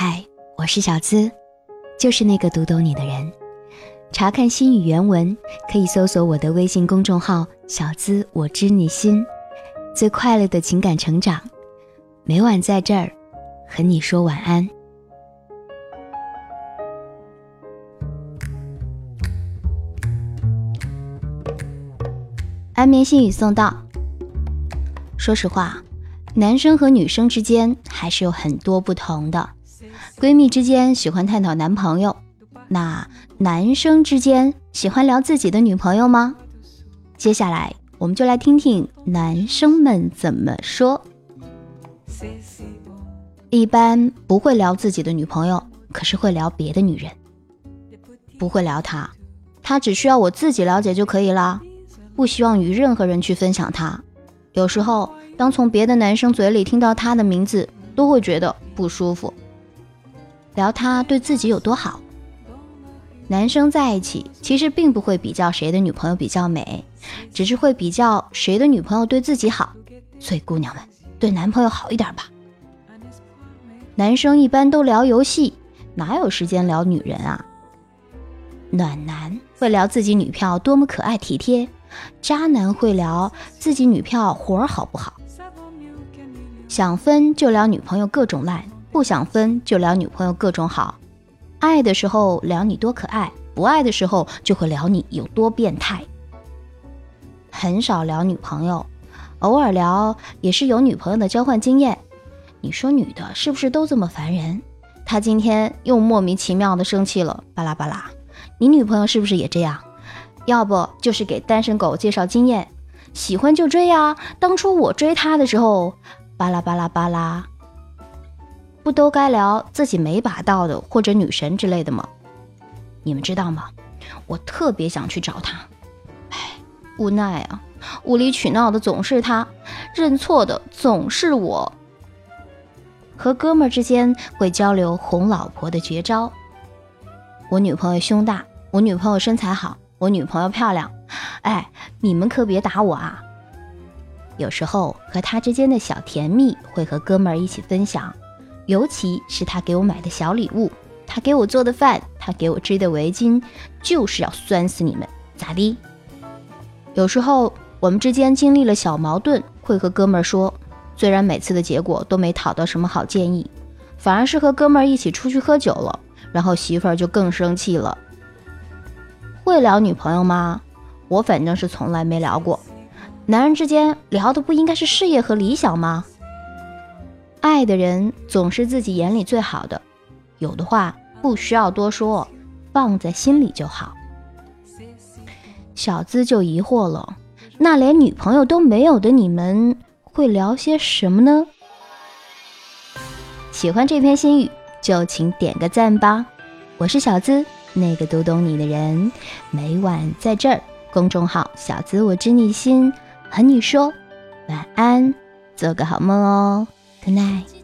嗨，我是小资，就是那个读懂你的人。查看心语原文，可以搜索我的微信公众号“小资我知你心”，最快乐的情感成长，每晚在这儿和你说晚安。安眠心语送到。说实话，男生和女生之间还是有很多不同的。闺蜜之间喜欢探讨男朋友，那男生之间喜欢聊自己的女朋友吗？接下来我们就来听听男生们怎么说。一般不会聊自己的女朋友，可是会聊别的女人。不会聊她，她只需要我自己了解就可以啦，不希望与任何人去分享她。有时候，当从别的男生嘴里听到她的名字，都会觉得不舒服。聊他对自己有多好。男生在一起其实并不会比较谁的女朋友比较美，只是会比较谁的女朋友对自己好。所以姑娘们，对男朋友好一点吧。男生一般都聊游戏，哪有时间聊女人啊？暖男会聊自己女票多么可爱体贴，渣男会聊自己女票活好不好。想分就聊女朋友各种烂。不想分就聊女朋友各种好，爱的时候聊你多可爱，不爱的时候就会聊你有多变态。很少聊女朋友，偶尔聊也是有女朋友的交换经验。你说女的是不是都这么烦人？他今天又莫名其妙的生气了，巴拉巴拉。你女朋友是不是也这样？要不就是给单身狗介绍经验，喜欢就追呀。当初我追她的时候，巴拉巴拉巴拉。不都该聊自己没把到的，或者女神之类的吗？你们知道吗？我特别想去找他，唉，无奈啊，无理取闹的总是他，认错的总是我。和哥们儿之间会交流哄老婆的绝招。我女朋友胸大，我女朋友身材好，我女朋友漂亮。哎，你们可别打我啊！有时候和他之间的小甜蜜会和哥们儿一起分享。尤其是他给我买的小礼物，他给我做的饭，他给我织的围巾，就是要酸死你们，咋的？有时候我们之间经历了小矛盾，会和哥们儿说，虽然每次的结果都没讨到什么好建议，反而是和哥们儿一起出去喝酒了，然后媳妇儿就更生气了。会聊女朋友吗？我反正是从来没聊过。男人之间聊的不应该是事业和理想吗？爱的人总是自己眼里最好的，有的话不需要多说，放在心里就好。小资就疑惑了，那连女朋友都没有的你们会聊些什么呢？喜欢这篇心语就请点个赞吧。我是小资，那个读懂你的人，每晚在这儿公众号“小资我知你心”和你说晚安，做个好梦哦。无奈。